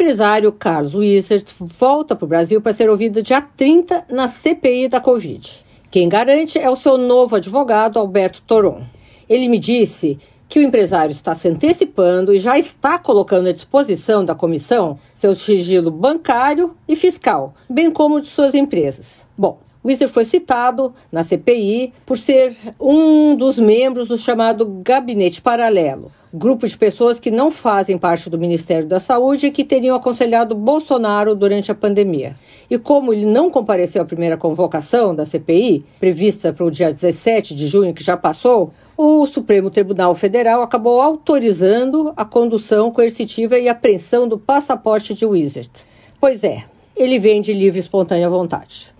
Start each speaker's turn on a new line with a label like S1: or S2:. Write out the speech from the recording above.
S1: Empresário Carlos Wissert volta para o Brasil para ser ouvido dia 30 na CPI da Covid. Quem garante é o seu novo advogado, Alberto Toron. Ele me disse que o empresário está se antecipando e já está colocando à disposição da comissão seu sigilo bancário e fiscal, bem como de suas empresas. Bom, Wieser foi citado na CPI por ser um dos membros do chamado Gabinete Paralelo, grupo de pessoas que não fazem parte do Ministério da Saúde e que teriam aconselhado Bolsonaro durante a pandemia. E como ele não compareceu à primeira convocação da CPI, prevista para o dia 17 de junho, que já passou, o Supremo Tribunal Federal acabou autorizando a condução coercitiva e apreensão do passaporte de Wizard. Pois é, ele vem de livre e espontânea vontade.